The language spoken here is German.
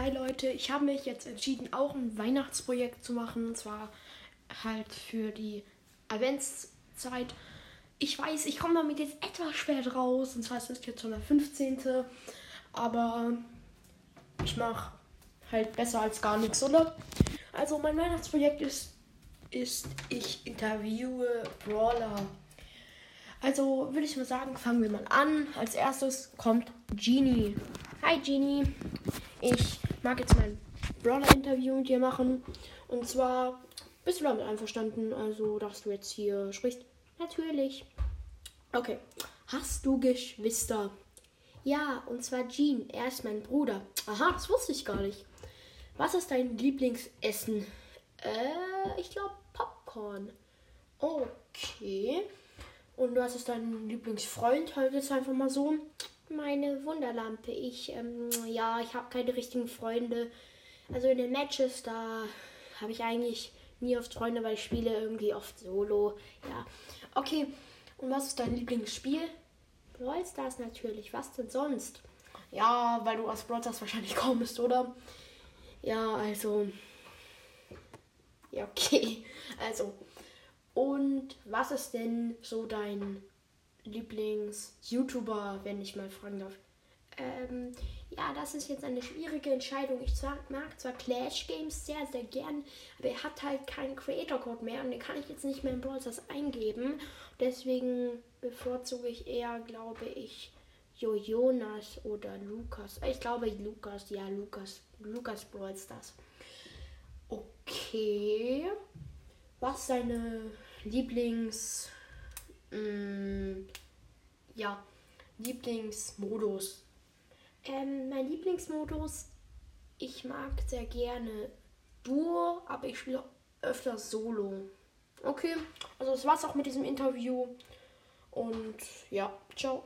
Hi Leute, ich habe mich jetzt entschieden, auch ein Weihnachtsprojekt zu machen. Und zwar halt für die Adventszeit. Ich weiß, ich komme damit jetzt etwas spät raus. Und zwar ist es jetzt schon der 15. Aber ich mache halt besser als gar nichts, oder? Also mein Weihnachtsprojekt ist, ist ich interviewe Brawler. Also würde ich mal sagen, fangen wir mal an. Als erstes kommt Genie. Hi Genie. Ich mag jetzt mein Brawler-Interview mit dir machen. Und zwar bist du damit einverstanden, also dass du jetzt hier sprichst? Natürlich. Okay. Hast du Geschwister? Ja, und zwar Jean. Er ist mein Bruder. Aha, das wusste ich gar nicht. Was ist dein Lieblingsessen? Äh, ich glaube Popcorn. Okay. Und was ist dein Lieblingsfreund? Halt jetzt einfach mal so. Meine Wunderlampe. Ich, ähm, ja, ich habe keine richtigen Freunde. Also in den Matches, da habe ich eigentlich nie oft Freunde, weil ich spiele irgendwie oft solo. Ja. Okay. Und was ist dein Lieblingsspiel? Brawl Stars natürlich. Was denn sonst? Ja, weil du aus Brawl Stars wahrscheinlich kommst, oder? Ja, also. Ja, okay. Also, und was ist denn so dein Lieblings-YouTuber, wenn ich mal fragen darf? Ähm, ja, das ist jetzt eine schwierige Entscheidung. Ich zwar, mag zwar Clash Games sehr, sehr gern, aber er hat halt keinen Creator Code mehr und den kann ich jetzt nicht mehr in Brawl eingeben. Deswegen bevorzuge ich eher, glaube ich, Jo Jonas oder Lukas. Ich glaube Lukas, ja, Lukas. Lukas Brawl Stars. Okay. Was ist deine Lieblings. Mh, mm, ja, Lieblingsmodus. Ähm, mein Lieblingsmodus, ich mag sehr gerne Duo, aber ich spiele öfter Solo. Okay, also das war's auch mit diesem Interview. Und ja, ciao.